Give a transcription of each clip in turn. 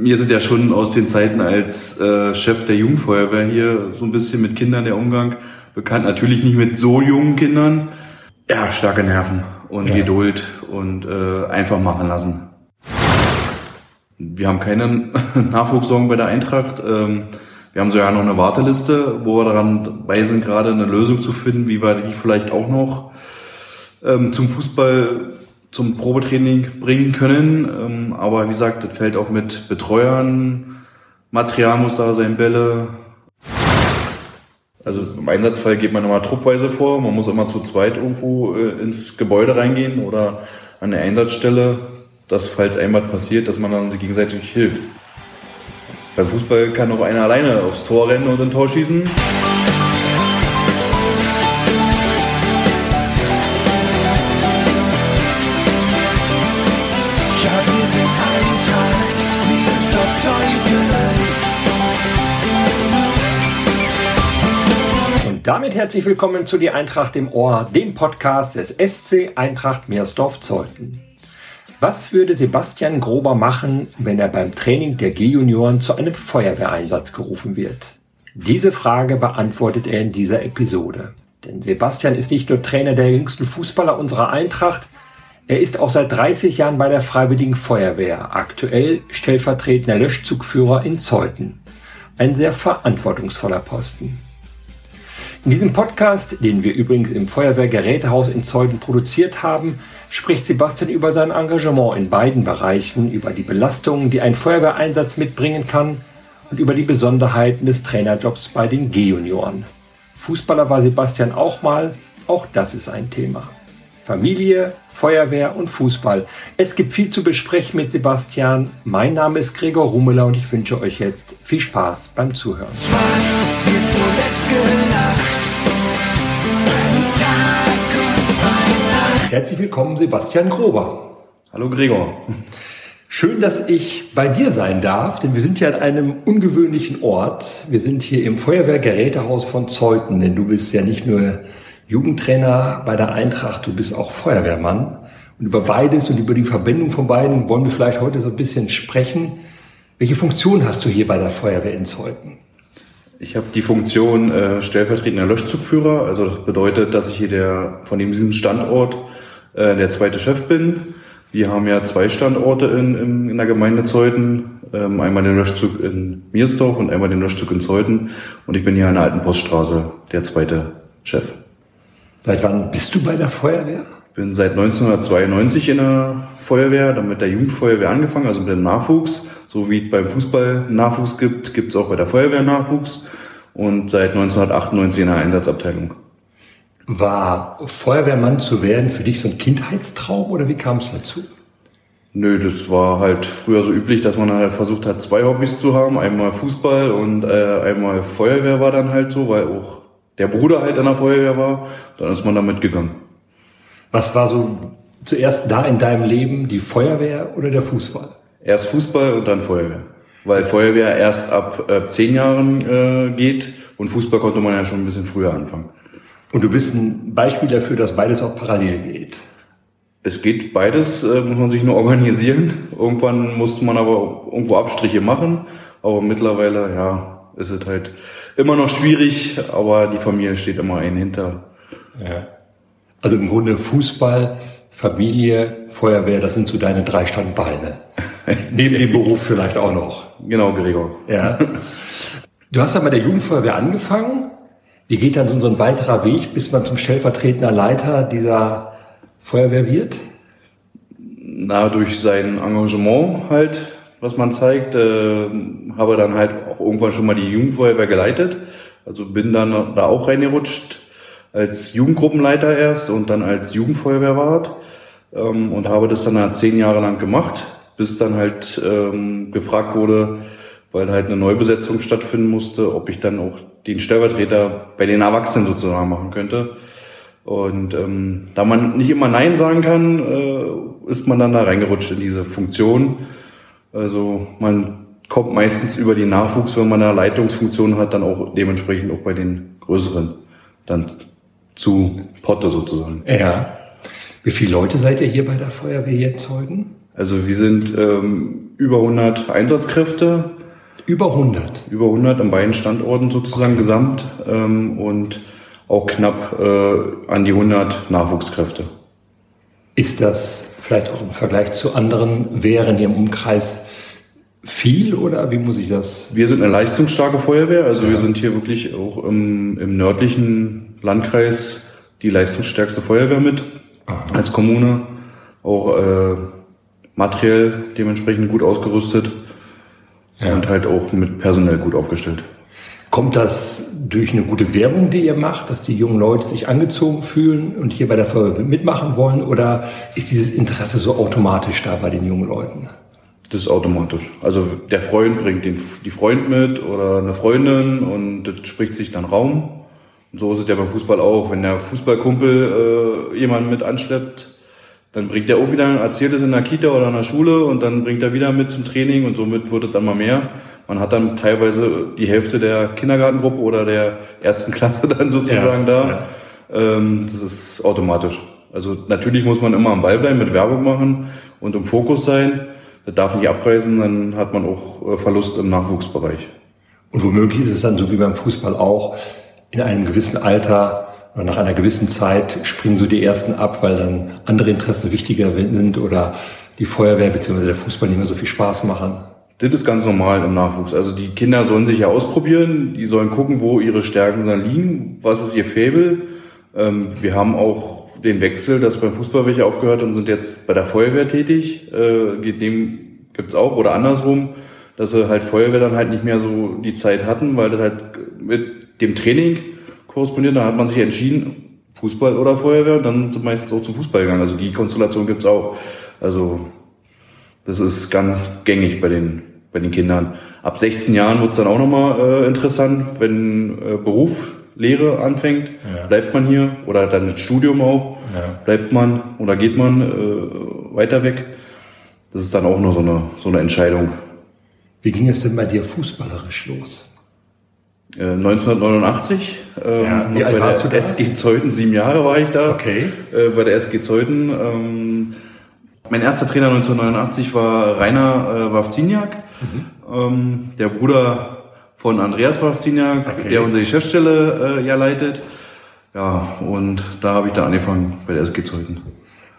mir sind ja schon aus den Zeiten als äh, Chef der Jugendfeuerwehr hier so ein bisschen mit Kindern der Umgang bekannt. Natürlich nicht mit so jungen Kindern. Ja, starke Nerven und ja. Geduld und äh, einfach machen lassen. Wir haben keine Nachwuchssorgen bei der Eintracht. Ähm, wir haben sogar noch eine Warteliste, wo wir daran dabei sind, gerade eine Lösung zu finden, wie wir die vielleicht auch noch ähm, zum Fußball, zum Probetraining bringen können. Ähm, aber wie gesagt, das fällt auch mit Betreuern, Material muss da sein, Bälle. Also im Einsatzfall geht man immer truppweise vor. Man muss immer zu zweit irgendwo äh, ins Gebäude reingehen oder an der Einsatzstelle, dass falls einmal passiert, dass man dann sich gegenseitig hilft. Beim Fußball kann auch einer alleine aufs Tor rennen und ein Tor schießen. Damit herzlich willkommen zu Die Eintracht im Ohr, dem Podcast des SC Eintracht Meersdorf-Zeuthen. Was würde Sebastian Grober machen, wenn er beim Training der G-Junioren zu einem Feuerwehreinsatz gerufen wird? Diese Frage beantwortet er in dieser Episode. Denn Sebastian ist nicht nur Trainer der jüngsten Fußballer unserer Eintracht, er ist auch seit 30 Jahren bei der Freiwilligen Feuerwehr, aktuell stellvertretender Löschzugführer in Zeuthen. Ein sehr verantwortungsvoller Posten. In diesem Podcast, den wir übrigens im Feuerwehrgerätehaus in Zeuthen produziert haben, spricht Sebastian über sein Engagement in beiden Bereichen, über die Belastungen, die ein Feuerwehreinsatz mitbringen kann und über die Besonderheiten des Trainerjobs bei den G-Junioren. Fußballer war Sebastian auch mal, auch das ist ein Thema. Familie, Feuerwehr und Fußball. Es gibt viel zu besprechen mit Sebastian. Mein Name ist Gregor Rummeler und ich wünsche euch jetzt viel Spaß beim Zuhören. Schwarz zuletzt gelacht. Herzlich willkommen, Sebastian Grober. Hallo Gregor. Schön, dass ich bei dir sein darf, denn wir sind ja an einem ungewöhnlichen Ort. Wir sind hier im Feuerwehrgerätehaus von Zeuthen, denn du bist ja nicht nur Jugendtrainer bei der Eintracht, du bist auch Feuerwehrmann. Und über beides und über die Verbindung von beiden wollen wir vielleicht heute so ein bisschen sprechen. Welche Funktion hast du hier bei der Feuerwehr in Zeuthen? Ich habe die Funktion äh, stellvertretender Löschzugführer. Also das bedeutet, dass ich hier der von diesem Standort äh, der zweite Chef bin. Wir haben ja zwei Standorte in, in, in der Gemeinde Zeuthen. Ähm, einmal den Löschzug in Miersdorf und einmal den Löschzug in Zeuthen. Und ich bin hier an der Alten Poststraße der zweite Chef. Seit wann bist du bei der Feuerwehr? Ich bin seit 1992 in der Feuerwehr, dann mit der Jugendfeuerwehr angefangen, also mit dem Nachwuchs. So wie es beim Fußball Nachwuchs gibt, gibt es auch bei der Feuerwehr Nachwuchs. Und seit 1998 in der Einsatzabteilung. War Feuerwehrmann zu werden für dich so ein Kindheitstraum oder wie kam es dazu? Nö, das war halt früher so üblich, dass man halt versucht hat, zwei Hobbys zu haben. Einmal Fußball und äh, einmal Feuerwehr war dann halt so, weil auch der Bruder halt in der Feuerwehr war, dann ist man damit gegangen. Was war so zuerst da in deinem Leben, die Feuerwehr oder der Fußball? Erst Fußball und dann Feuerwehr. Weil Feuerwehr erst ab äh, zehn Jahren äh, geht und Fußball konnte man ja schon ein bisschen früher anfangen. Und du bist ein Beispiel dafür, dass beides auch parallel geht. Es geht beides, äh, muss man sich nur organisieren. Irgendwann muss man aber irgendwo Abstriche machen. Aber mittlerweile, ja, ist es halt immer noch schwierig, aber die Familie steht immer ein hinter. Ja. Also im Grunde Fußball, Familie, Feuerwehr, das sind so deine drei Standbeine. Neben dem Beruf vielleicht auch noch. Genau, Gregor. Ja. Du hast ja bei der Jugendfeuerwehr angefangen. Wie geht dann so ein weiterer Weg, bis man zum stellvertretender Leiter dieser Feuerwehr wird? Na, durch sein Engagement halt was man zeigt. Äh, habe dann halt auch irgendwann schon mal die Jugendfeuerwehr geleitet. Also bin dann da auch reingerutscht als Jugendgruppenleiter erst und dann als Jugendfeuerwehrwart ähm, und habe das dann halt zehn Jahre lang gemacht, bis dann halt ähm, gefragt wurde, weil halt eine Neubesetzung stattfinden musste, ob ich dann auch den Stellvertreter bei den Erwachsenen sozusagen machen könnte. Und ähm, da man nicht immer Nein sagen kann, äh, ist man dann da reingerutscht in diese Funktion. Also man kommt meistens über die Nachwuchs, wenn man eine Leitungsfunktion hat, dann auch dementsprechend auch bei den größeren dann zu Potte sozusagen. Ja. Wie viele Leute seid ihr hier bei der Feuerwehr jetzt heute? Also wir sind ähm, über 100 Einsatzkräfte. Über 100? Über 100 an beiden Standorten sozusagen okay. gesamt ähm, und auch knapp äh, an die 100 Nachwuchskräfte. Ist das vielleicht auch im Vergleich zu anderen Wehren hier im Umkreis viel oder wie muss ich das? Wir sind eine leistungsstarke Feuerwehr, also ja. wir sind hier wirklich auch im, im nördlichen Landkreis die leistungsstärkste Feuerwehr mit Aha. als Kommune, auch äh, materiell dementsprechend gut ausgerüstet ja. und halt auch mit personell gut aufgestellt. Kommt das durch eine gute Werbung, die ihr macht, dass die jungen Leute sich angezogen fühlen und hier bei der Feuerwehr mitmachen wollen? Oder ist dieses Interesse so automatisch da bei den jungen Leuten? Das ist automatisch. Also der Freund bringt den, die Freund mit oder eine Freundin und das spricht sich dann Raum. So ist es ja beim Fußball auch. Wenn der Fußballkumpel äh, jemanden mit anschleppt, dann bringt er auch wieder, erzählt es in der Kita oder in der Schule und dann bringt er wieder mit zum Training und somit wird es dann mal mehr. Man hat dann teilweise die Hälfte der Kindergartengruppe oder der ersten Klasse dann sozusagen ja, da. Ja. Ähm, das ist automatisch. Also natürlich muss man immer am Ball bleiben, mit Werbung machen und im Fokus sein. Das darf nicht abreißen, dann hat man auch äh, Verlust im Nachwuchsbereich. Und womöglich ist es dann so wie beim Fußball auch, in einem gewissen Alter oder nach einer gewissen Zeit springen so die ersten ab, weil dann andere Interessen wichtiger sind oder die Feuerwehr bzw. der Fußball nicht mehr so viel Spaß machen. Das ist ganz normal im Nachwuchs. Also die Kinder sollen sich ja ausprobieren, die sollen gucken, wo ihre Stärken dann liegen, was ist ihr Faible. Ähm, wir haben auch den Wechsel, dass beim Fußball welche aufgehört und sind jetzt bei der Feuerwehr tätig. Äh, dem gibt's auch oder andersrum, dass sie halt Feuerwehr dann halt nicht mehr so die Zeit hatten, weil das halt mit dem Training korrespondiert. Da hat man sich entschieden, Fußball oder Feuerwehr, und dann sind sie meistens auch zum Fußball gegangen. Also die Konstellation gibt's auch. Also das ist ganz gängig bei den bei den Kindern. Ab 16 Jahren wird's dann auch nochmal äh, interessant, wenn äh, Beruf Lehre anfängt, ja. bleibt man hier oder dann das Studium auch, ja. bleibt man oder geht man äh, weiter weg. Das ist dann auch nur so eine, so eine Entscheidung. Wie ging es denn bei dir fußballerisch los? 1989. Äh, ja, ähm, wie alt warst du da? SG Zeuthen, sieben Jahre war ich da. Okay. Äh, bei der SG Zeuthen. Ähm, mein erster Trainer 1989 war Rainer äh, Wawziniak, mhm. ähm, der Bruder von Andreas Wawziniak, okay. der unsere Geschäftsstelle äh, ja leitet. Ja, und da habe ich da angefangen bei der SG Zeuthen.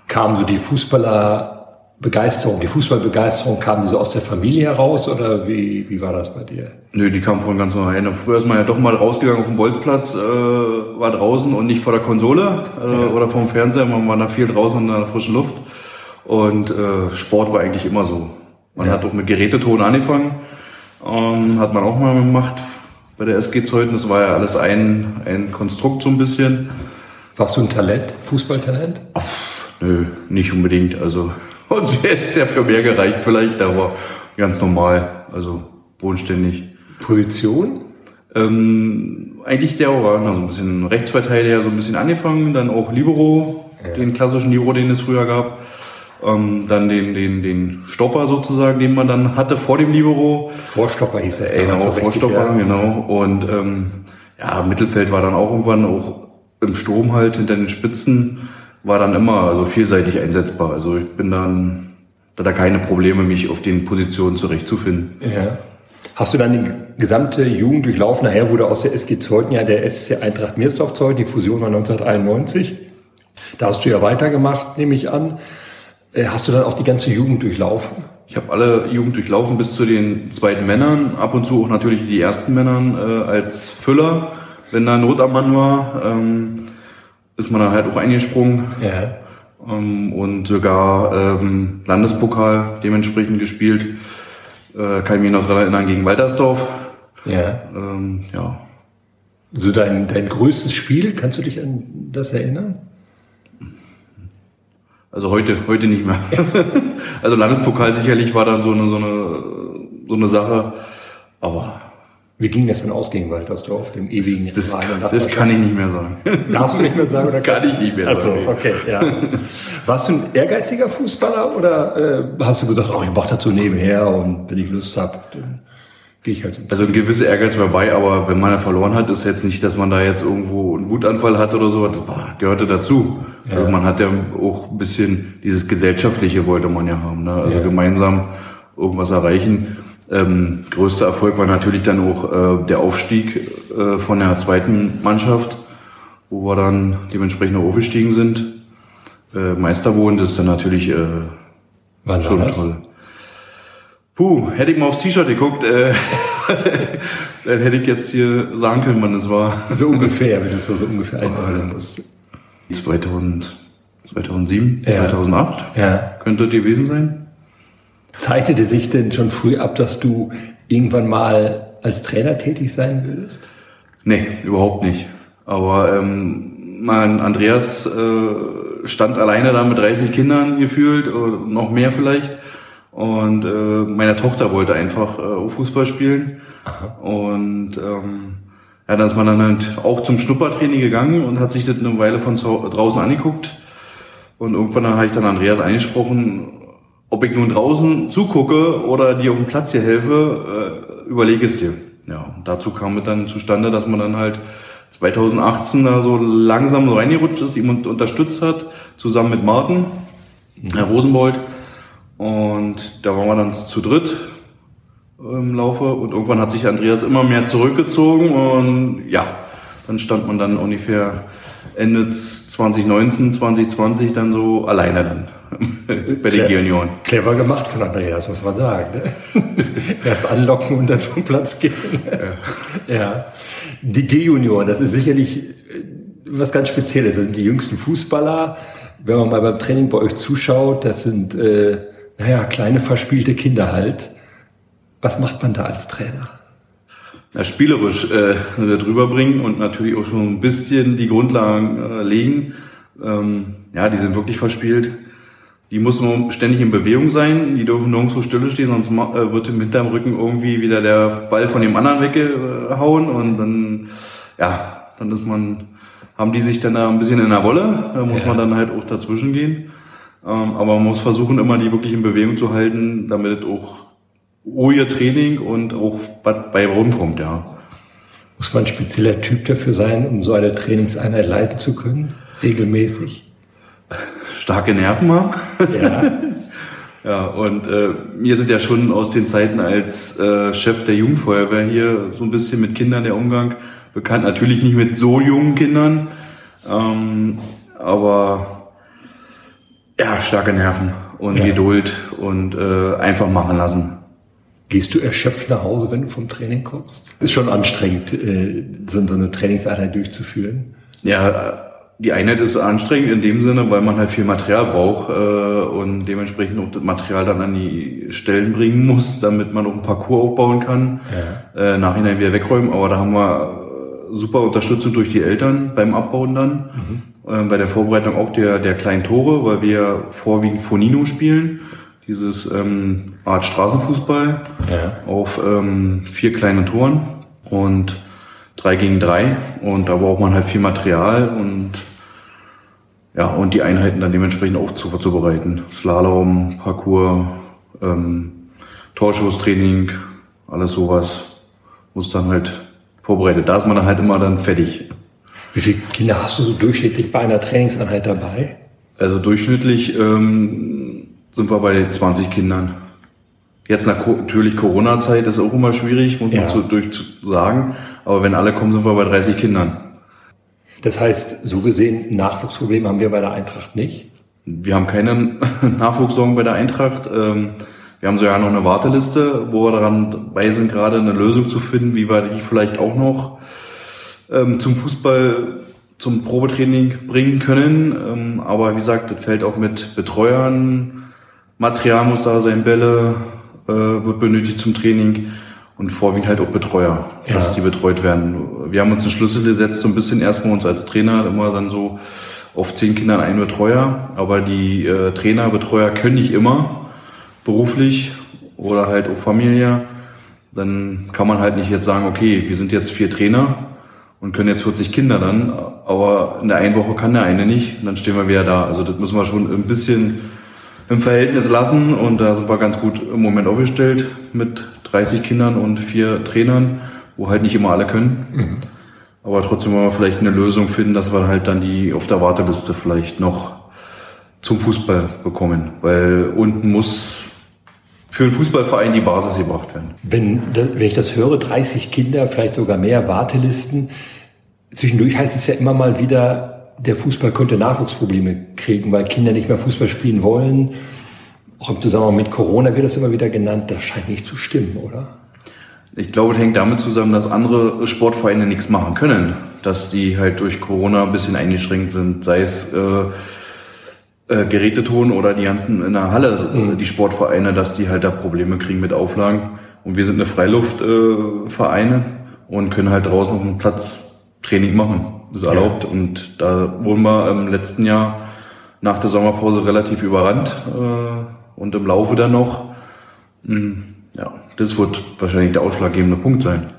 Kam so die Fußballer Begeisterung, die Fußballbegeisterung, kam die so aus der Familie heraus oder wie, wie war das bei dir? Nö, die kam von ganz alleine. Früher ist man ja doch mal rausgegangen auf den Bolzplatz, äh, war draußen und nicht vor der Konsole äh, ja. oder vom Fernseher, man war da viel draußen in der frischen Luft. Und äh, Sport war eigentlich immer so. Man ja. hat auch mit Geräteton angefangen, ähm, hat man auch mal gemacht bei der SG Zeuthen. Das war ja alles ein, ein Konstrukt so ein bisschen. Warst du ein Talent, Fußballtalent? Ach, nö, nicht unbedingt. Also uns wäre es ja für mehr gereicht vielleicht, aber ganz normal, also bodenständig. Position? Ähm, eigentlich der Oraner, so ein bisschen Rechtsverteidiger, so ein bisschen angefangen, dann auch Libero, ja. den klassischen Libero, den es früher gab. Ähm, dann den, den, den Stopper sozusagen, den man dann hatte vor dem Libero. Vorstopper hieß es äh, Genau, so Vorstopper, ja. genau. Und ähm, ja, Mittelfeld war dann auch irgendwann auch im Sturm halt hinter den Spitzen war dann immer also vielseitig einsetzbar. Also ich bin dann, da da keine Probleme, mich auf den Positionen zurechtzufinden. Ja. Hast du dann die gesamte Jugend durchlaufen? Nachher wurde aus der SG Zeuthen ja der SC Eintracht Meersdorf Zeuthen, die Fusion war 1991. Da hast du ja weitergemacht, nehme ich an. Äh, hast du dann auch die ganze Jugend durchlaufen? Ich habe alle Jugend durchlaufen bis zu den zweiten Männern, ab und zu auch natürlich die ersten Männern äh, als Füller, wenn da Not am Mann war. Ähm, ist man dann halt auch eingesprungen. Ja. Ähm, und sogar ähm, Landespokal dementsprechend gespielt. Äh, kann ich mich noch daran erinnern, gegen Waltersdorf. Ja. Ähm, ja. So dein, dein größtes Spiel, kannst du dich an das erinnern? Also heute, heute nicht mehr. also Landespokal sicherlich war dann so eine, so eine, so eine Sache. Aber wie ging das denn aus gegen Waltersdorf, dem ewigen Das, das, das kann ich nicht mehr sagen. Darfst du nicht mehr sagen? Oder kann ich nicht mehr sagen. okay, ja. Warst du ein ehrgeiziger Fußballer oder äh, hast du gesagt, oh, ich mach das so nebenher und wenn ich Lust habe, dann gehe ich halt so. Also ein gewisser Ehrgeiz war bei, aber wenn man verloren hat, ist jetzt nicht, dass man da jetzt irgendwo einen Wutanfall hat oder so. Das war, gehörte dazu. Ja. Also man hat ja auch ein bisschen dieses Gesellschaftliche wollte man ja haben. Ne? Also ja. gemeinsam irgendwas erreichen. Ähm, größter Erfolg war natürlich dann auch äh, der Aufstieg äh, von der zweiten Mannschaft, wo wir dann dementsprechend aufgestiegen sind. Äh, Meister wurden, das ist dann natürlich äh, Wann schon das? toll. Puh, hätte ich mal aufs T-Shirt geguckt, äh, dann hätte ich jetzt hier sagen können, wann es war. So ungefähr, wenn es so ungefähr einordnen musst. 2000, 2007, Ja. 2008 Ja. könnte das gewesen sein. Zeichnete sich denn schon früh ab, dass du irgendwann mal als Trainer tätig sein würdest? Nee, überhaupt nicht. Aber ähm, mein Andreas äh, stand alleine da mit 30 Kindern gefühlt, noch mehr vielleicht. Und äh, meine Tochter wollte einfach äh, Fußball spielen. Und ähm, ja, dann ist man dann halt auch zum Schnuppertraining gegangen und hat sich das eine Weile von draußen angeguckt. Und irgendwann habe ich dann Andreas angesprochen, ob ich nun draußen zugucke oder die auf dem Platz hier helfe, äh, überlege es dir. Ja, und dazu kam es dann zustande, dass man dann halt 2018 da so langsam so reingerutscht ist, ihm un- unterstützt hat, zusammen mit Martin, Herr Rosenbold. Und da waren wir dann zu dritt im Laufe und irgendwann hat sich Andreas immer mehr zurückgezogen und ja, dann stand man dann ungefähr Ende 2019, 2020 dann so alleine dann bei den Klar. Junioren. Clever gemacht von Andreas, muss man sagen. Ne? Erst anlocken und dann vom Platz gehen. Ja. Die G-Junioren, das ist sicherlich äh, was ganz Spezielles. Das sind die jüngsten Fußballer. Wenn man mal beim Training bei euch zuschaut, das sind, äh, naja, kleine verspielte Kinder halt. Was macht man da als Trainer? Spielerisch äh, drüber bringen und natürlich auch schon ein bisschen die Grundlagen äh, legen. Ähm, ja, die sind wirklich verspielt. Die müssen ständig in Bewegung sein, die dürfen nirgendwo stille stehen, sonst äh, wird im hinterm Rücken irgendwie wieder der Ball von dem anderen weggehauen und dann, ja, dann ist man, haben die sich dann da ein bisschen in der Wolle, da muss Ja. man dann halt auch dazwischen gehen. Ähm, aber man muss versuchen, immer die wirklich in Bewegung zu halten, damit es auch ruhige Training und auch was bei rumkommt, ja. Muss man ein spezieller Typ dafür sein, um so eine Trainingseinheit leiten zu können? Regelmäßig? Starke Nerven haben. Ja. Ja, und äh, mir sind ja schon aus den Zeiten als äh, Chef der Jugendfeuerwehr hier so ein bisschen mit Kindern der Umgang bekannt. Natürlich nicht mit so jungen Kindern, ähm, aber ja, starke Nerven und Ja. Geduld und äh, einfach machen lassen. Gehst du erschöpft nach Hause, wenn du vom Training kommst? Ist schon anstrengend, äh, so, eine Trainingseinheit durchzuführen. Ja, die Einheit ist anstrengend in dem Sinne, weil man halt viel Material braucht äh, und dementsprechend auch das Material dann an die Stellen bringen muss, damit man auch ein Parcours aufbauen kann. Äh, nachhinein wieder wegräumen, aber da haben wir super Unterstützung durch die Eltern beim Abbauen dann. Äh, bei der Vorbereitung auch der, der kleinen Tore, weil wir vorwiegend Fonino spielen. Dieses ähm, Art Straßenfußball Ja. auf ähm, vier kleinen Toren und drei gegen drei. Und da braucht man halt viel Material und ja, und die Einheiten dann dementsprechend auch zu, vorzubereiten. Slalom, Parcours, ähm, Torschusstraining, alles sowas muss dann halt vorbereitet. Da ist man dann halt immer dann fertig. Wie viele Kinder hast du so durchschnittlich bei einer Trainingseinheit dabei? Also durchschnittlich ähm, sind wir bei 20 Kindern. Jetzt natürlich Corona-Zeit ist auch immer schwierig, muss Ja. man zu, durch zu sagen. Aber wenn alle kommen, sind wir bei 30 Kindern. Das heißt, so gesehen, ein Nachwuchsproblem haben wir bei der Eintracht nicht. Wir haben keine Nachwuchssorgen bei der Eintracht. Ähm, Wir haben sogar noch eine Warteliste, wo wir daran dabei sind, gerade eine Lösung zu finden, wie wir die vielleicht auch noch ähm, zum Fußball, zum Probetraining bringen können. Ähm, aber wie gesagt, das fällt auch mit Betreuern. Material muss da sein, Bälle äh, wird benötigt zum Training und vorwiegend halt auch Betreuer, Ja. dass die betreut werden. Wir haben uns einen Schlüssel gesetzt, so ein bisschen erstmal uns als Trainer immer dann so auf zehn Kindern ein Betreuer, aber die äh, Trainer, Betreuer können nicht immer beruflich oder halt auch Familie. Dann kann man halt nicht jetzt sagen, okay, wir sind jetzt vier Trainer und können jetzt 40 Kinder dann, aber in der einen Woche kann der eine nicht, und dann stehen wir wieder da. Also das müssen wir schon ein bisschen im Verhältnis lassen und da sind wir ganz gut im Moment aufgestellt mit 30 Kindern und vier Trainern, wo halt nicht immer alle können. Aber trotzdem wollen wir vielleicht eine Lösung finden, dass wir halt dann die auf der Warteliste vielleicht noch zum Fußball bekommen, weil unten muss für einen Fußballverein die Basis gebracht werden. Wenn, wenn ich das höre, 30 Kinder, vielleicht sogar mehr Wartelisten. Zwischendurch heißt es ja immer mal wieder, der Fußball könnte Nachwuchsprobleme kriegen, weil Kinder nicht mehr Fußball spielen wollen. Auch im Zusammenhang mit Corona wird das immer wieder genannt. Das scheint nicht zu stimmen, oder? Ich glaube, es hängt damit zusammen, dass andere Sportvereine nichts machen können. Dass die halt durch Corona ein bisschen eingeschränkt sind, sei es äh, äh, Geräteton oder die ganzen in der Halle, mhm. die Sportvereine, dass die halt da Probleme kriegen mit Auflagen. Und wir sind eine Freiluftvereine äh, und können halt draußen auf dem Platz Training machen. Das ist erlaubt. Ja. Und da wurden wir im letzten Jahr nach der Sommerpause relativ überrannt äh, und im Laufe dann noch. Mh, hm, ja, das wird wahrscheinlich der ausschlaggebende Punkt sein.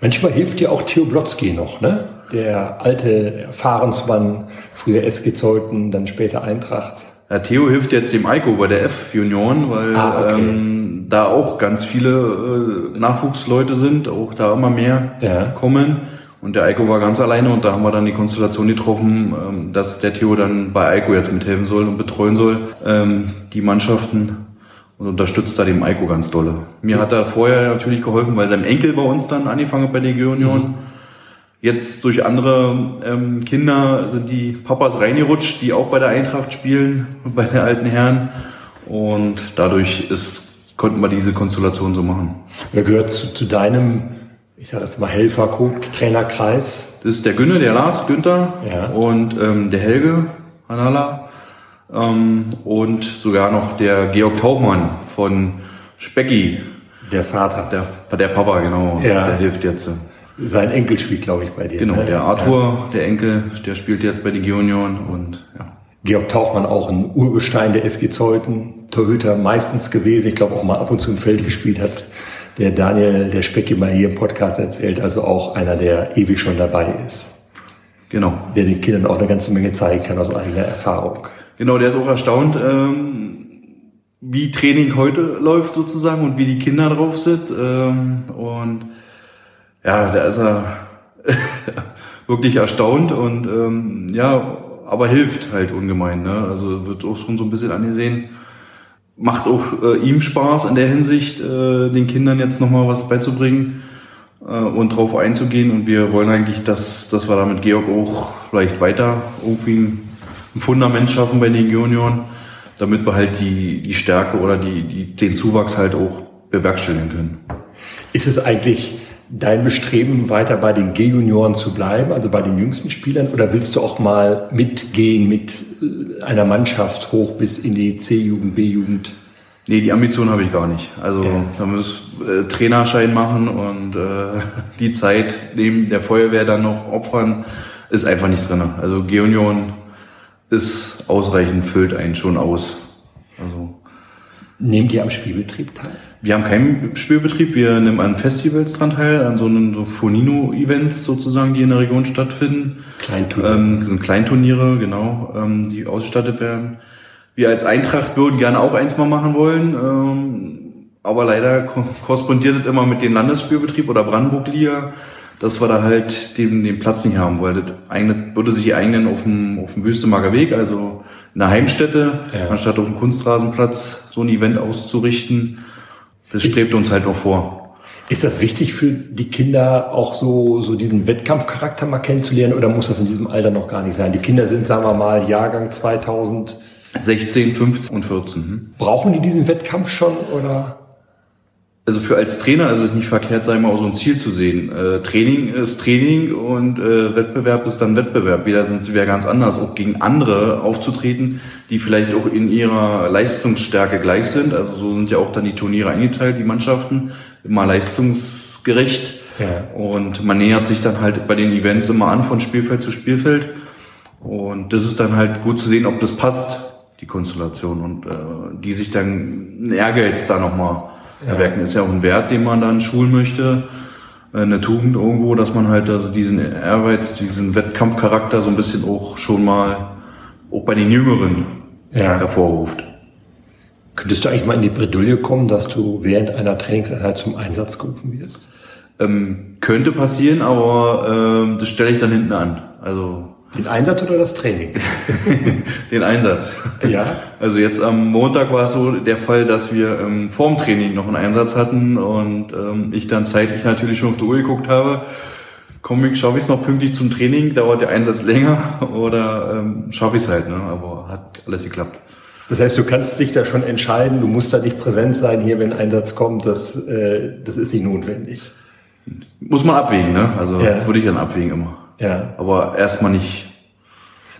Manchmal hilft ja auch Theo Blotzky noch, ne? Der alte Erfahrensmann, früher SG Zeuthen, dann später Eintracht. Ja, Theo hilft jetzt dem Eiko bei der F-Junioren, weil ah, okay. ähm, da auch ganz viele äh, Nachwuchsleute sind, auch da immer mehr ja. kommen. Und der Eiko war ganz alleine und da haben wir dann die Konstellation getroffen, ähm, dass der Theo dann bei Eiko jetzt mithelfen soll und betreuen soll, ähm, die Mannschaften und unterstützt da dem Eiko ganz dolle. Mir hat er vorher natürlich geholfen, weil sein Enkel bei uns dann angefangen hat bei der G-Union. Mhm. Jetzt durch andere ähm, Kinder sind die Papas reingerutscht, die auch bei der Eintracht spielen, bei den alten Herren. Und dadurch ist, konnten wir diese Konstellation so machen. Wer gehört zu, zu deinem, ich sage jetzt mal Helfer, Trainerkreis? Das ist der Günne, der Lars, Günther ja. und ähm, der Helge, Hanala ähm, und sogar noch der Georg Tauchmann von Specki. Der Vater. Der, der Papa, genau. Ja. Der hilft jetzt. Sein Enkel spielt, glaube ich, bei dir. Genau, ne? der Arthur, ja. der Enkel, der spielt jetzt bei den Union und ja. Georg Tauchmann auch ein Urgestein der SG Zeuthen, Torhüter meistens gewesen, ich glaube auch mal ab und zu im Feld gespielt hat. Der Daniel, der Specki mal hier im Podcast erzählt, also auch einer, der ewig schon dabei ist. Genau. Der den Kindern auch eine ganze Menge zeigen kann aus eigener Erfahrung. Genau, der ist auch erstaunt, ähm, wie Training heute läuft sozusagen und wie die Kinder drauf sind. Ähm, und ja, da ist er wirklich erstaunt und ähm, ja, aber hilft halt ungemein. Ne? Also wird auch schon so ein bisschen angesehen. Macht auch äh, ihm Spaß in der Hinsicht, äh, den Kindern jetzt nochmal was beizubringen äh, und drauf einzugehen. Und wir wollen eigentlich, dass, dass wir da mit Georg auch vielleicht weiter irgendwie ein Fundament schaffen bei den Junioren, damit wir halt die, die Stärke oder die, die, den Zuwachs halt auch bewerkstelligen können. Ist es eigentlich dein Bestreben, weiter bei den G-Junioren zu bleiben, also bei den jüngsten Spielern, oder willst du auch mal mitgehen mit äh, einer Mannschaft hoch bis in die C-Jugend, B-Jugend? Nee, die Ambition habe ich gar nicht. Also ja. da muss äh, Trainerschein machen und äh, die Zeit neben der Feuerwehr dann noch opfern, ist einfach nicht drin. Also G-Union ist ausreichend, füllt einen schon aus. Also, Nehmt ihr am Spielbetrieb teil? Wir haben keinen Spielbetrieb, wir nehmen an Festivals dran teil, an so einen so Fonino-Events sozusagen, die in der Region stattfinden. Kleinturniere. Ähm, sind Kleinturniere, genau, ähm, die ausgestattet werden. Wir als Eintracht würden gerne auch eins mal machen wollen, ähm, aber leider korrespondiert es immer mit dem Landesspielbetrieb oder Brandenburg-Liga dass wir da halt den, den Platz nicht haben, weil das eignet, würde sich eignen auf dem, auf dem Wüstemager Weg, also in der Heimstätte, ja. anstatt auf dem Kunstrasenplatz so ein Event auszurichten. Das strebt uns halt noch vor. Ist das wichtig für die Kinder auch so, so diesen Wettkampfcharakter mal kennenzulernen oder muss das in diesem Alter noch gar nicht sein? Die Kinder sind, sagen wir mal, Jahrgang 2000. 16, 15 und 14. Hm? Brauchen die diesen Wettkampf schon oder? Also für als Trainer ist es nicht verkehrt, sei mal, auch so ein Ziel zu sehen. Äh, Training ist Training und äh, Wettbewerb ist dann Wettbewerb. Wieder sind sie wieder ganz anders, auch gegen andere aufzutreten, die vielleicht auch in ihrer Leistungsstärke gleich sind. Also so sind ja auch dann die Turniere eingeteilt, die Mannschaften, immer leistungsgerecht. Ja. Und man nähert sich dann halt bei den Events immer an von Spielfeld zu Spielfeld. Und das ist dann halt gut zu sehen, ob das passt, die Konstellation. Und äh, die sich dann Ehrgeiz da nochmal. Erwecken. Ist ja auch ein Wert, den man dann schulen möchte, eine Tugend irgendwo, dass man halt also diesen Ehrgeiz, diesen Wettkampfcharakter so ein bisschen auch schon mal auch bei den Jüngeren ja. hervorruft. Könntest du eigentlich mal in die Bredouille kommen, dass du während einer Trainingseinheit zum Einsatz gerufen wirst? Ähm, könnte passieren, aber ähm, das stelle ich dann hinten an. Also Den Einsatz oder das Training? Den Einsatz. Ja. Also jetzt am Montag war es so der Fall, dass wir ähm, vorm Training noch einen Einsatz hatten und ähm, ich dann zeitlich natürlich schon auf die Uhr geguckt habe. Komme ich, schaffe ich es noch pünktlich zum Training? Dauert der Einsatz länger oder ähm, schaffe ich es halt? Ne? Aber hat alles geklappt. Das heißt, du kannst dich da schon entscheiden, du musst da nicht präsent sein hier, wenn ein Einsatz kommt, das, äh, das ist nicht notwendig. Muss man abwägen, ne? Also Ja. würde ich dann abwägen immer. Ja. Aber erstmal nicht.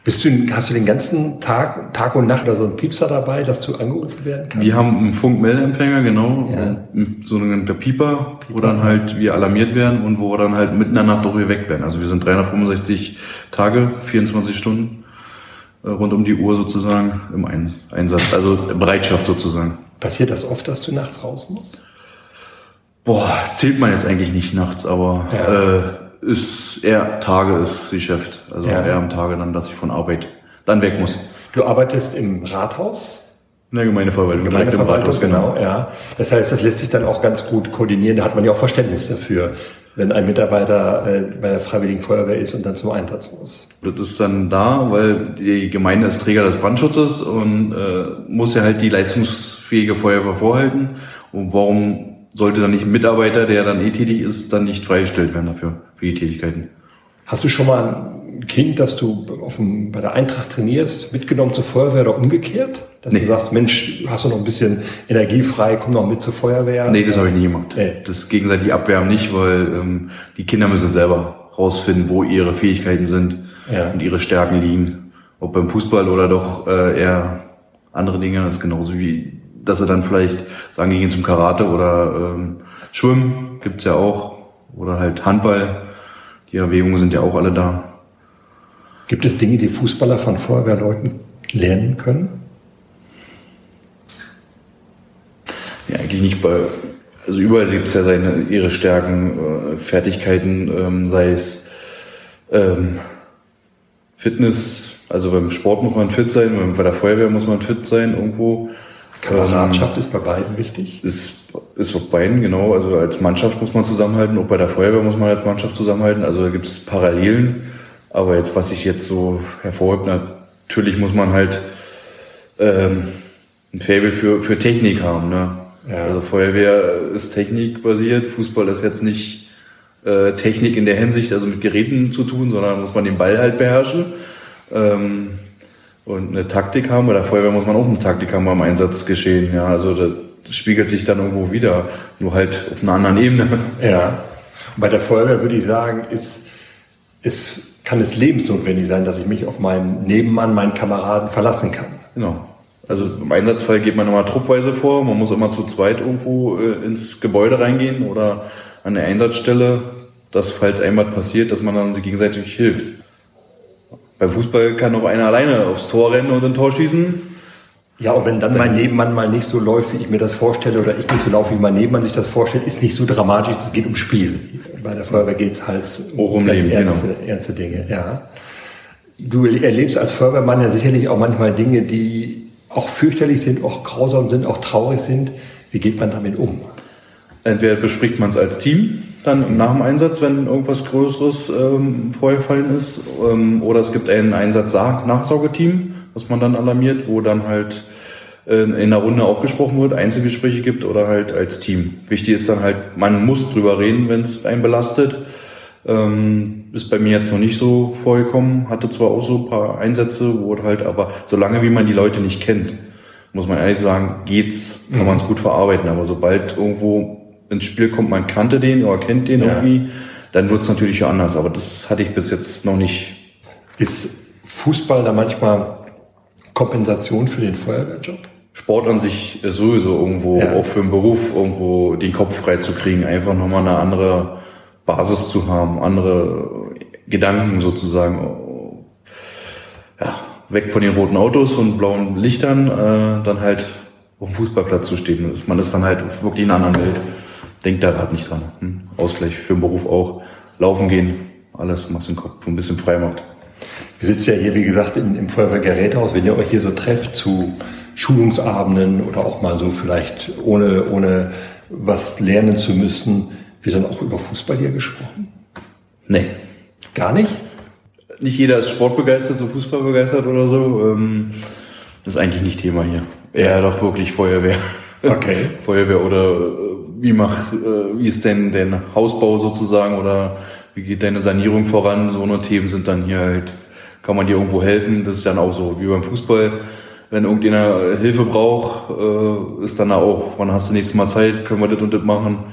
Bist du, hast du den ganzen Tag, Tag und Nacht oder so ein Piepser dabei, dass du angerufen werden kannst? Wir haben einen Funkmeldeempfänger, genau, Ja. ein sogenannter Pieper, wo dann halt wir alarmiert werden und wo wir dann halt mitten in der Nacht auch geweckt werden. Also wir sind 365 Tage, 24 Stunden äh, rund um die Uhr sozusagen im Ein- Einsatz, also Bereitschaft sozusagen. Passiert das oft, dass du nachts raus musst? Boah, zählt man jetzt eigentlich nicht nachts, aber Ja. äh, ist eher Tage ist Geschäft. Also Ja. eher am Tage dann, dass ich von Arbeit dann weg muss. Du arbeitest im Rathaus? In der Gemeindeverwaltung. Gemeindeverwaltung, Rathaus, genau, ja. Das heißt, das lässt sich dann auch ganz gut koordinieren. Da hat man ja auch Verständnis dafür, wenn ein Mitarbeiter äh, bei der Freiwilligen Feuerwehr ist und dann zum Einsatz muss. Das ist dann da, weil die Gemeinde ist Träger des Brandschutzes und äh, muss ja halt die leistungsfähige Feuerwehr vorhalten. Und warum sollte dann nicht ein Mitarbeiter, der dann eh tätig ist, dann nicht freigestellt werden dafür, für die Tätigkeiten? Hast du schon mal ein Kind, das du auf dem, bei der Eintracht trainierst, mitgenommen zur Feuerwehr oder umgekehrt? Dass du Nee. sagst, Mensch, hast du noch ein bisschen Energie frei, komm noch mit zur Feuerwehr? Nee, das habe ich nie gemacht. Nee. Das gegenseitig abwärmen nicht, weil ähm, die Kinder müssen selber rausfinden, wo ihre Fähigkeiten sind Ja. und ihre Stärken liegen. Ob beim Fußball oder doch äh, eher andere Dinge. Das ist genauso wie, dass sie dann vielleicht sagen, die gehen zum Karate oder ähm, Schwimmen gibt's ja auch. Oder halt Handball. Die Erwägungen sind ja auch alle da. Gibt es Dinge, die Fußballer von Feuerwehrleuten lernen können? Ja, eigentlich nicht bei, also überall gibt es ja seine, ihre Stärken, äh, Fertigkeiten, ähm, sei es ähm, Fitness, also beim Sport muss man fit sein, beim- bei der Feuerwehr muss man fit sein irgendwo. Kameradschaft ist bei beiden wichtig. Ist, ist auf beiden, genau. Also als Mannschaft muss man zusammenhalten, auch bei der Feuerwehr muss man als Mannschaft zusammenhalten. Also da gibt es Parallelen. Aber jetzt, was ich jetzt so hervorhebe, natürlich muss man halt ähm, ein Faible für, für Technik haben. Ne? Ja. Also Feuerwehr ist technikbasiert, Fußball ist jetzt nicht äh, Technik in der Hinsicht, also mit Geräten zu tun, sondern muss man den Ball halt beherrschen. Ähm, und eine Taktik haben. Bei der Feuerwehr muss man auch eine Taktik haben beim Einsatzgeschehen. Ja, also das spiegelt sich dann irgendwo wieder, nur halt auf einer anderen Ebene. Ja. Und bei der Feuerwehr würde ich sagen, ist, ist, kann es lebensnotwendig sein, dass ich mich auf meinen Nebenmann, meinen Kameraden verlassen kann. Genau. Also im Einsatzfall geht man immer truppweise vor. Man muss immer zu zweit irgendwo äh, ins Gebäude reingehen oder an der Einsatzstelle, dass falls einmal passiert, dass man dann sich gegenseitig hilft. Beim Fußball kann auch einer alleine aufs Tor rennen und ein Tor schießen. Ja, und wenn dann mein Nebenmann mal nicht so läuft, wie ich mir das vorstelle, oder ich nicht so laufe, wie mein Nebenmann sich das vorstellt, ist nicht so dramatisch, es geht um Spiel. Bei der Feuerwehr geht es halt um ganz Leben, ernste, ernste Dinge, ja. Du erlebst als Feuerwehrmann ja sicherlich auch manchmal Dinge, die auch fürchterlich sind, auch grausam sind, auch traurig sind. Wie geht man damit um? Entweder bespricht man es als Team dann nach dem Einsatz, wenn irgendwas Größeres ähm, vorgefallen ist, ähm, oder es gibt ein Einsatz-Nachsorgeteam, das man dann alarmiert, wo dann halt äh, in der Runde auch gesprochen wird, Einzelgespräche gibt oder halt als Team. Wichtig ist dann halt, man muss drüber reden, wenn es einen belastet. Ähm, ist bei mir jetzt noch nicht so vorgekommen, hatte zwar auch so ein paar Einsätze, wo halt aber, solange wie man die Leute nicht kennt, muss man ehrlich sagen, geht's, kann man es gut verarbeiten. Aber sobald irgendwo ins Spiel kommt, man kannte den oder kennt den Ja. irgendwie, dann wird's natürlich anders. Aber das hatte ich bis jetzt noch nicht. Ist Fußball da manchmal Kompensation für den Feuerwehrjob? Sport an sich ist sowieso irgendwo, Ja. auch für den Beruf, irgendwo den Kopf frei zu kriegen, einfach nochmal eine andere Basis zu haben, andere Gedanken sozusagen. Ja, weg von den roten Autos und blauen Lichtern, äh, dann halt auf dem Fußballplatz zu stehen. Ist- Man ist dann halt wirklich in einer anderen Welt. Denkt da gerade nicht dran. Hm? Ausgleich für den Beruf auch. Laufen gehen, alles, was den Kopf ein bisschen frei macht. Wir sitzen ja hier, wie gesagt, in, im Feuerwehrgerätehaus. Wenn ihr euch hier so trefft zu Schulungsabenden oder auch mal so vielleicht ohne, ohne was lernen zu müssen, wird dann auch über Fußball hier gesprochen? Nee, Gar nicht? nicht jeder ist sportbegeistert, so fußballbegeistert oder so. Ähm, das ist eigentlich nicht Thema hier. Eher doch wirklich Feuerwehr. Okay. Feuerwehr oder äh, wie mach, äh, wie ist denn dein Hausbau sozusagen oder wie geht deine Sanierung voran? So eine Themen sind dann hier halt, kann man dir irgendwo helfen? Das ist dann auch so wie beim Fußball. Wenn irgendjemand Hilfe braucht, äh, ist dann auch, wann hast du nächstes Mal Zeit, können wir das und das machen?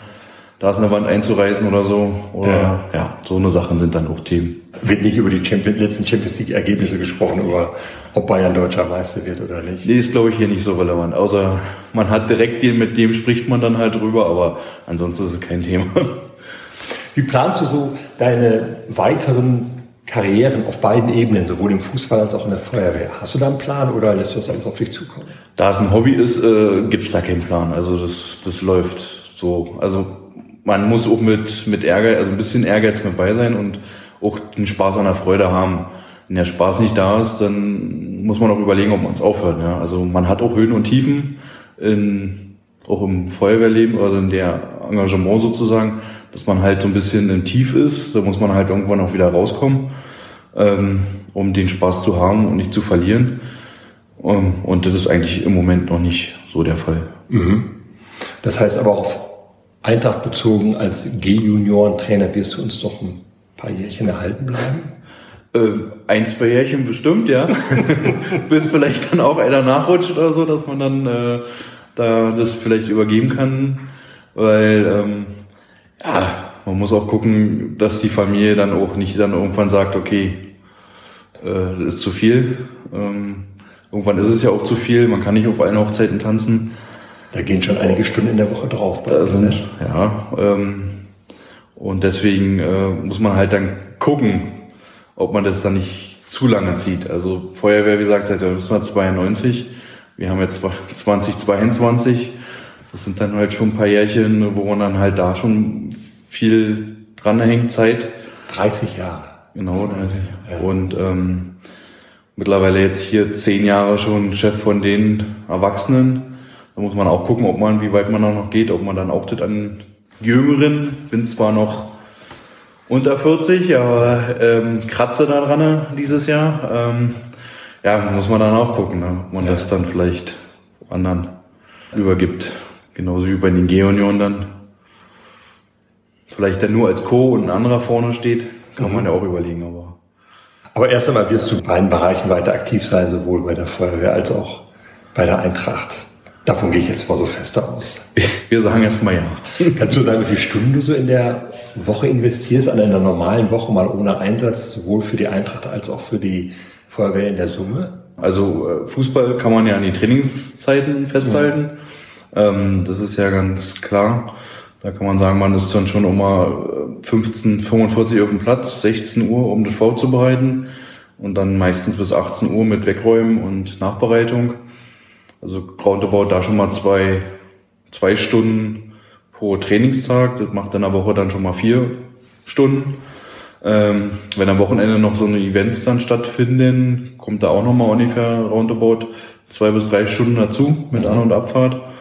da ist eine Wand einzureißen oder so. Oder ja. ja, so eine Sachen sind dann auch Themen. Wird nicht über die Champions, letzten Champions League Ergebnisse gesprochen, über ob Bayern deutscher Meister wird oder nicht. Nee, ist glaube ich hier nicht so relevant. Außer man hat direkt den, mit dem spricht man dann halt drüber, aber ansonsten ist es kein Thema. Wie planst du so deine weiteren Karrieren auf beiden Ebenen, sowohl im Fußball als auch in der Feuerwehr? Hast du da einen Plan oder lässt du das alles auf dich zukommen? Da es ein Hobby ist, äh, gibt es da keinen Plan. Also das, das läuft so. Also man muss auch mit, mit Ärger, also ein bisschen Ehrgeiz mit bei sein und auch den Spaß an der Freude haben. Wenn der Spaß nicht da ist, dann muss man auch überlegen, ob man es aufhört. Ja. Also man hat auch Höhen und Tiefen, in, auch im Feuerwehrleben oder in der Engagement sozusagen, dass man halt so ein bisschen im Tief ist. Da muss man halt irgendwann auch wieder rauskommen, ähm, um den Spaß zu haben und nicht zu verlieren. Ähm, und das ist eigentlich im Moment noch nicht so der Fall. Mhm. Das heißt aber auch Eintracht bezogen als G-Junioren-Trainer wirst du uns doch ein paar Jährchen erhalten bleiben? Ähm, ein, zwei Jährchen bestimmt, ja. Bis vielleicht dann auch einer nachrutscht oder so, dass man dann äh, da das vielleicht übergeben kann. Weil ähm, ja, man muss auch gucken, dass die Familie dann auch nicht dann irgendwann sagt, okay, äh, das ist zu viel. Ähm, irgendwann ist es ja auch zu viel, man kann nicht auf allen Hochzeiten tanzen. Da gehen schon einige Stunden in der Woche drauf. Da sind, ja, ähm, und deswegen äh, muss man halt dann gucken, ob man das dann nicht zu lange zieht. Also Feuerwehr, wie gesagt, seit 1992. Wir haben jetzt 2022. Das sind dann halt schon ein paar Jährchen, wo man dann halt da schon viel dranhängt, Zeit. 30 Jahre. Genau, 30. Ja. Und ähm, mittlerweile jetzt hier zehn Jahre schon Chef von den Erwachsenen. Da muss man auch gucken, ob man, wie weit man auch noch geht, ob man dann auch das an Jüngeren, bin zwar noch unter 40, aber ähm, kratze da dran dieses Jahr. Ähm, ja, muss man dann auch gucken, ne, ob man ja. das dann vielleicht anderen übergibt. Genauso wie bei den G-Union dann. Vielleicht dann nur als Co. und ein anderer vorne steht, kann mhm. man ja auch überlegen, aber. Aber erst einmal wirst du in beiden Bereichen weiter aktiv sein, sowohl bei der Feuerwehr als auch bei der Eintracht. Davon gehe ich jetzt mal so fester aus. Wir sagen erstmal ja. Kannst du sagen, wie viele Stunden du so in der Woche investierst, an einer normalen Woche mal ohne Einsatz, sowohl für die Eintracht als auch für die Feuerwehr in der Summe? Also äh, Fußball kann man ja an die Trainingszeiten festhalten. Ja. Ähm, das ist ja ganz klar. Da kann man sagen, man ist dann schon um 15, 45 auf dem Platz, 16 Uhr, um das vorzubereiten und dann meistens bis 18 Uhr mit Wegräumen und Nachbereitung. Also roundabout da schon mal zwei, zwei Stunden pro Trainingstag. Das macht in der Woche dann schon mal vier Stunden. Ähm, wenn am Wochenende noch so eine Events dann stattfinden, kommt da auch noch mal ungefähr roundabout zwei bis drei Stunden dazu mit An- und Abfahrt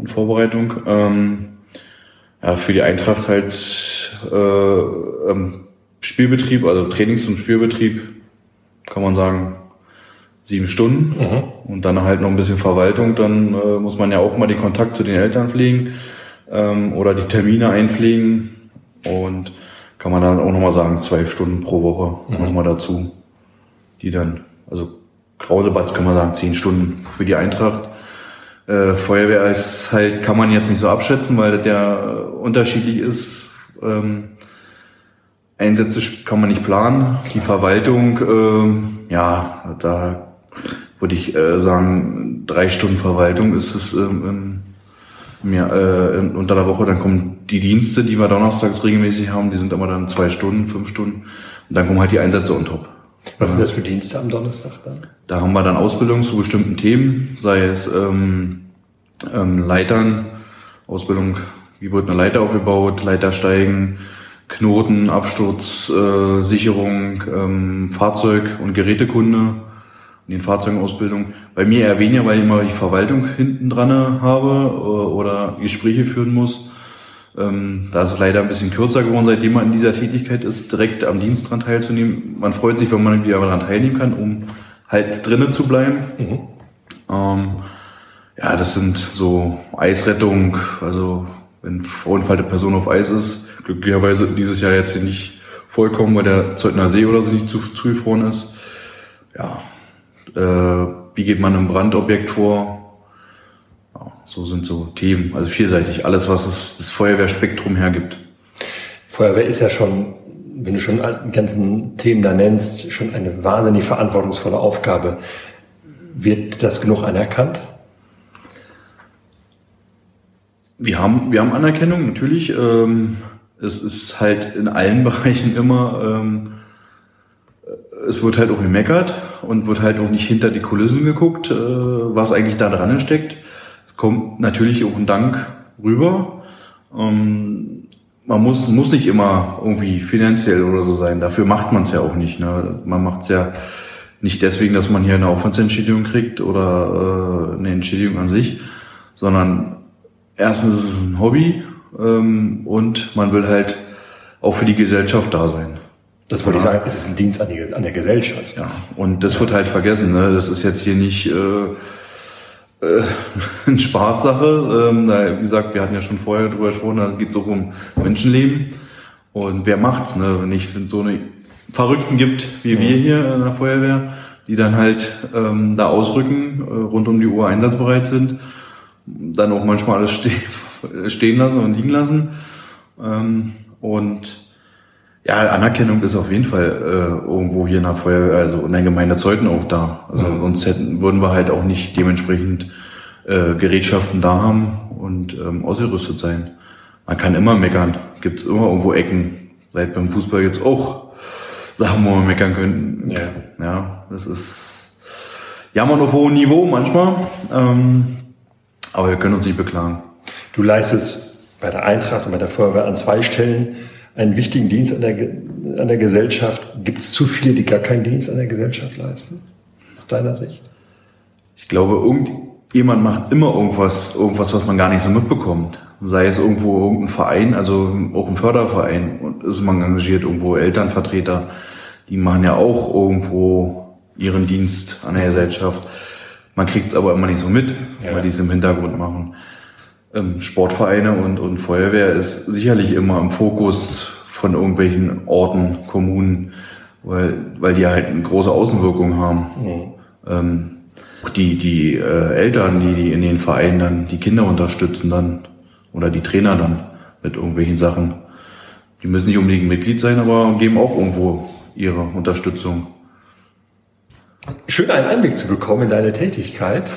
und Vorbereitung. Ähm, ja, für die Eintracht halt äh, ähm, Spielbetrieb, also Trainings- und Spielbetrieb, kann man sagen, sieben Stunden mhm. und dann halt noch ein bisschen Verwaltung, dann äh, muss man ja auch mal den Kontakt zu den Eltern pflegen ähm, oder die Termine einpflegen und kann man dann auch nochmal sagen, zwei Stunden pro Woche mhm. nochmal dazu, die dann, also Krausebatz kann man sagen, zehn Stunden für die Eintracht. Äh, Feuerwehr ist halt, kann man jetzt nicht so abschätzen, weil das ja unterschiedlich ist. Ähm, Einsätze kann man nicht planen. Die Verwaltung, äh, ja, da würde ich äh, sagen, drei Stunden Verwaltung ist es ähm, im, ja, äh, unter der Woche. Dann kommen die Dienste, die wir donnerstags regelmäßig haben, die sind immer dann zwei Stunden, fünf Stunden. Und dann kommen halt die Einsätze on top. Was sind das für Dienste am Donnerstag dann? Da haben wir dann Ausbildung zu bestimmten Themen, sei es ähm, ähm, Leitern, Ausbildung, wie wird eine Leiter aufgebaut, Leitersteigen, Knoten, Absturz, äh, Sicherung, ähm, Fahrzeug- und Gerätekunde, in den Fahrzeugenausbildung. Bei mir eher weniger, weil ich immer die Verwaltung hinten dran habe äh, oder Gespräche führen muss. Ähm, da ist es leider ein bisschen kürzer geworden, seitdem man in dieser Tätigkeit ist, direkt am Dienst dran teilzunehmen. Man freut sich, wenn man wieder daran teilnehmen kann, um halt drinnen zu bleiben. Mhm. Ähm, ja, das sind so Eisrettung, also wenn verunfallte Person auf Eis ist. Glücklicherweise dieses Jahr jetzt hier nicht vollkommen, weil der Zeutner See oder so nicht zu zugefroren ist. Ja, äh, wie geht man im Brandobjekt vor? So sind so Themen, also vielseitig, alles, was es das Feuerwehrspektrum hergibt. Feuerwehr ist ja schon, wenn du schon die ganzen Themen da nennst, schon eine wahnsinnig verantwortungsvolle Aufgabe. Wird das genug anerkannt? Wir haben, wir haben Anerkennung, natürlich. Ähm, es ist halt in allen Bereichen immer, ähm, es wird halt auch gemeckert und wird halt auch nicht hinter die Kulissen geguckt, äh, was eigentlich da dran steckt. Kommt natürlich auch ein Dank rüber. Ähm, man muss, muss nicht immer irgendwie finanziell oder so sein. Dafür macht man es ja auch nicht. Ne? Man macht es ja nicht deswegen, dass man hier eine Aufwandsentschädigung kriegt oder äh, eine Entschädigung an sich, sondern erstens ist es ein Hobby ähm, und man will halt auch für die Gesellschaft da sein. Das wollte ja. ich sagen, es ist ein Dienst an, die, an der Gesellschaft. Ja, und das wird halt vergessen. Ne? Das ist jetzt hier nicht äh, äh, eine Spaßsache. Ähm, da, wie gesagt, wir hatten ja schon vorher drüber gesprochen, da geht es auch um Menschenleben. Und wer macht's, ne? Wenn ich so eine Verrückten gibt wie wir hier in der Feuerwehr, die dann halt ähm, da ausrücken, äh, rund um die Uhr einsatzbereit sind dann auch manchmal alles ste stehen lassen und liegen lassen. Ähm, und ja, Anerkennung ist auf jeden Fall äh, irgendwo hier nach Feuer, also in der Gemeinde Zeuthen auch da. Also mhm. sonst hätten, würden wir halt auch nicht dementsprechend äh, Gerätschaften da haben und ähm, ausgerüstet sein. Man kann immer meckern. Gibt's immer irgendwo Ecken. Seit beim Fußball gibt's auch Sachen, wo man meckern könnten. Ja, ja das ist jammern auf hohem Niveau manchmal. Ähm, aber wir können uns nicht beklagen. Du leistest bei der Eintracht und bei der Feuerwehr an zwei Stellen einen wichtigen Dienst an der, an der Gesellschaft. Gibt es zu viele, die gar keinen Dienst an der Gesellschaft leisten? Aus deiner Sicht? Ich glaube, irgendjemand macht immer irgendwas, irgendwas, was man gar nicht so mitbekommt. Sei es irgendwo irgendein Verein, also auch ein Förderverein und ist man engagiert, irgendwo Elternvertreter, die machen ja auch irgendwo ihren Dienst an der Gesellschaft. Man kriegt es aber immer nicht so mit, ja. weil die es im Hintergrund machen. Ähm, Sportvereine und, und Feuerwehr ist sicherlich immer im Fokus von irgendwelchen Orten, Kommunen, weil, weil die halt eine große Außenwirkung haben. Mhm. Ähm, die, die äh, Eltern, die, die in den Vereinen dann die Kinder unterstützen dann oder die Trainer dann mit irgendwelchen Sachen, die müssen nicht unbedingt Mitglied sein, aber geben auch irgendwo ihre Unterstützung. Schön einen Einblick zu bekommen in deine Tätigkeit.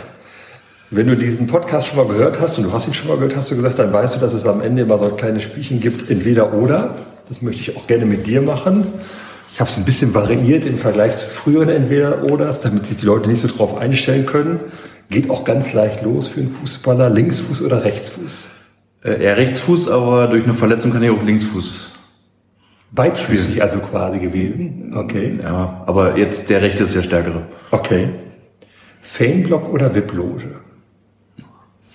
Wenn du diesen Podcast schon mal gehört hast und du hast ihn schon mal gehört, hast du gesagt, dann weißt du, dass es am Ende immer so ein kleines Spielchen gibt, entweder oder. Das möchte ich auch gerne mit dir machen. Ich habe es ein bisschen variiert im Vergleich zu früheren Entweder-Oders, damit sich die Leute nicht so drauf einstellen können. Geht auch ganz leicht los für einen Fußballer. Linksfuß oder Rechtsfuß? Äh, eher Rechtsfuß, aber durch eine Verletzung kann ich auch Linksfuß Beidfüßig also quasi gewesen. Okay. Ja, aber jetzt der rechte ist der stärkere. Okay. Fanblock oder VIP-Loge?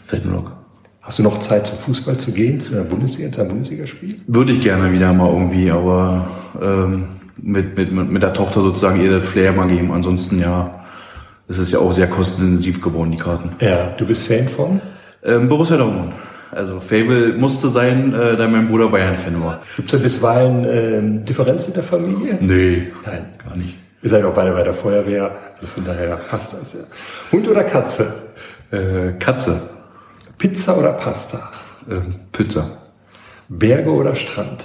Fanblock. Hast du noch Zeit zum Fußball zu gehen, zu einer Bundesliga, zu einem Bundesligaspiel? Würde ich gerne wieder mal irgendwie, aber ähm, mit, mit, mit der Tochter sozusagen ihr Flair mal geben. Ansonsten ja, es ist ja auch sehr kostenintensiv geworden, die Karten. Ja, du bist Fan von? Ähm, Borussia Dortmund. Also Fable musste sein, äh, da mein Bruder Bayern-Fan war. Gibt es da bisweilen äh, Differenzen in der Familie? Nee, Nein. gar nicht. Ihr seid auch beide bei der Feuerwehr, also von daher passt das ja. Hund oder Katze? Äh, Katze. Pizza oder Pasta? Ähm, Pizza. Berge oder Strand?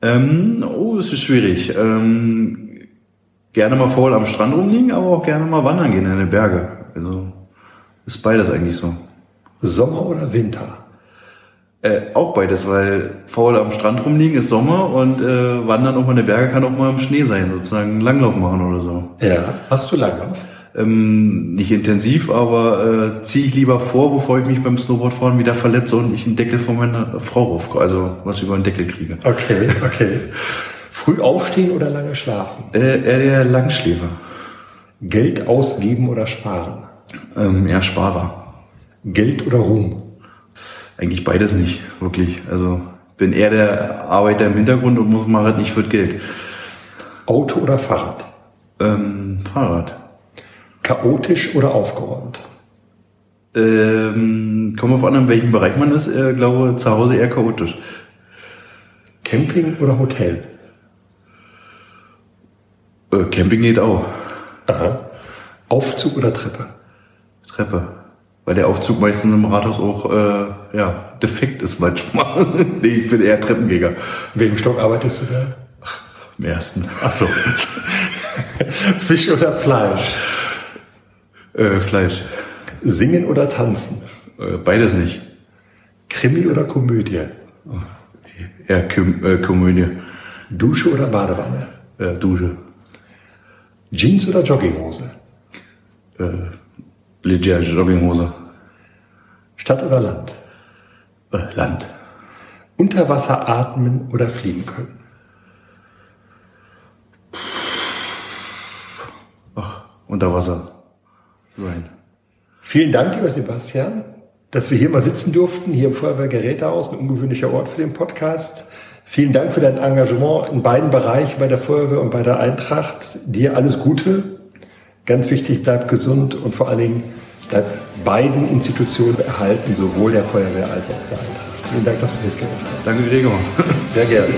Ähm, oh, das ist schwierig. Ähm, gerne mal faul am Strand rumliegen, aber auch gerne mal wandern gehen in den Berge. Also ist beides eigentlich so. Sommer oder Winter? Äh, auch beides, weil faul am Strand rumliegen ist Sommer und äh, wandern auch mal in den Berge kann auch mal im Schnee sein, sozusagen Langlauf machen oder so. Ja, machst du Langlauf? Ähm, nicht intensiv, aber äh, ziehe ich lieber vor, bevor ich mich beim Snowboardfahren wieder verletze und ich einen Deckel von meiner Frau rauf, also was über einen Deckel kriege. Okay, okay. Früh aufstehen oder lange schlafen? Äh, eher der Langschläfer. Geld ausgeben oder sparen? Ähm, eher Sparer. Geld oder Ruhm? Eigentlich beides nicht, wirklich. Also bin eher der Arbeiter im Hintergrund und muss mal halt nicht für Geld. Auto oder Fahrrad? Ähm, Fahrrad. Chaotisch oder aufgeräumt? Ähm, kommt auf an, in welchem Bereich man ist. Äh, glaube zu Hause eher chaotisch. Camping oder Hotel? Äh, Camping geht auch. Aha. Aufzug oder Treppe? Treppe. Weil der Aufzug meistens im Rathaus auch äh, ja, defekt ist manchmal. nee, ich bin eher Treppengänger. Welchen Stock arbeitest du da? Im ersten. Ach so. Fisch oder Fleisch? Äh, Fleisch. Singen oder tanzen? Äh, beides nicht. Krimi oder Komödie? Eher Küm äh, Komödie. Dusche oder Badewanne? Äh, Dusche. Jeans oder Jogginghose? Äh, Leger Jogginghose. Stadt oder Land? Äh, Land. Unter Wasser atmen oder fliegen können? Ach, unter Wasser. Rein. Vielen Dank, lieber Sebastian, dass wir hier mal sitzen durften, hier im Feuerwehrgerätehaus, ein ungewöhnlicher Ort für den Podcast. Vielen Dank für dein Engagement in beiden Bereichen, bei der Feuerwehr und bei der Eintracht. Dir alles Gute. Ganz wichtig, bleib gesund und vor allen Dingen bleib beiden Institutionen erhalten, sowohl der Feuerwehr als auch der Eintracht. Vielen Dank, dass du mitgemacht hast. Danke, Gregor. Sehr gerne.